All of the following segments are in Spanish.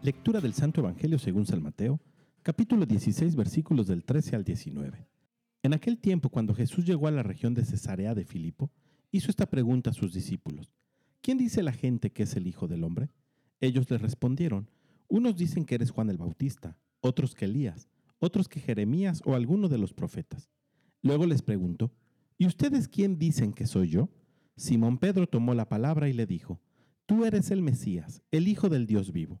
Lectura del Santo Evangelio según San Mateo, capítulo 16, versículos del 13 al 19. En aquel tiempo, cuando Jesús llegó a la región de Cesarea de Filipo, hizo esta pregunta a sus discípulos. ¿Quién dice la gente que es el Hijo del Hombre? Ellos le respondieron, unos dicen que eres Juan el Bautista, otros que Elías, otros que Jeremías o alguno de los profetas. Luego les preguntó, ¿y ustedes quién dicen que soy yo? Simón Pedro tomó la palabra y le dijo, Tú eres el Mesías, el Hijo del Dios vivo.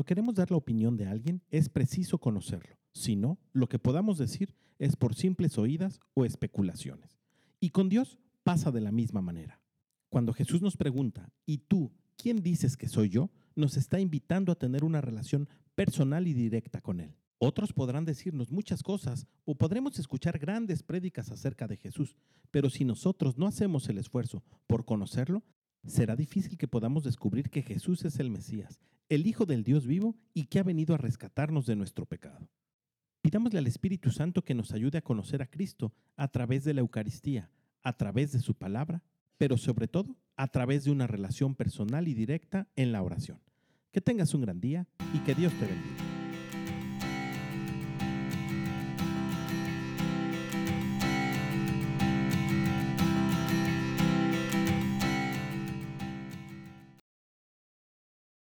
Cuando queremos dar la opinión de alguien, es preciso conocerlo. Si no, lo que podamos decir es por simples oídas o especulaciones. Y con Dios pasa de la misma manera. Cuando Jesús nos pregunta, ¿y tú quién dices que soy yo? nos está invitando a tener una relación personal y directa con Él. Otros podrán decirnos muchas cosas o podremos escuchar grandes prédicas acerca de Jesús, pero si nosotros no hacemos el esfuerzo por conocerlo, será difícil que podamos descubrir que Jesús es el Mesías, el Hijo del Dios vivo y que ha venido a rescatarnos de nuestro pecado. Pidámosle al Espíritu Santo que nos ayude a conocer a Cristo a través de la Eucaristía, a través de su palabra, pero sobre todo a través de una relación personal y directa en la oración. Que tengas un gran día y que Dios te bendiga.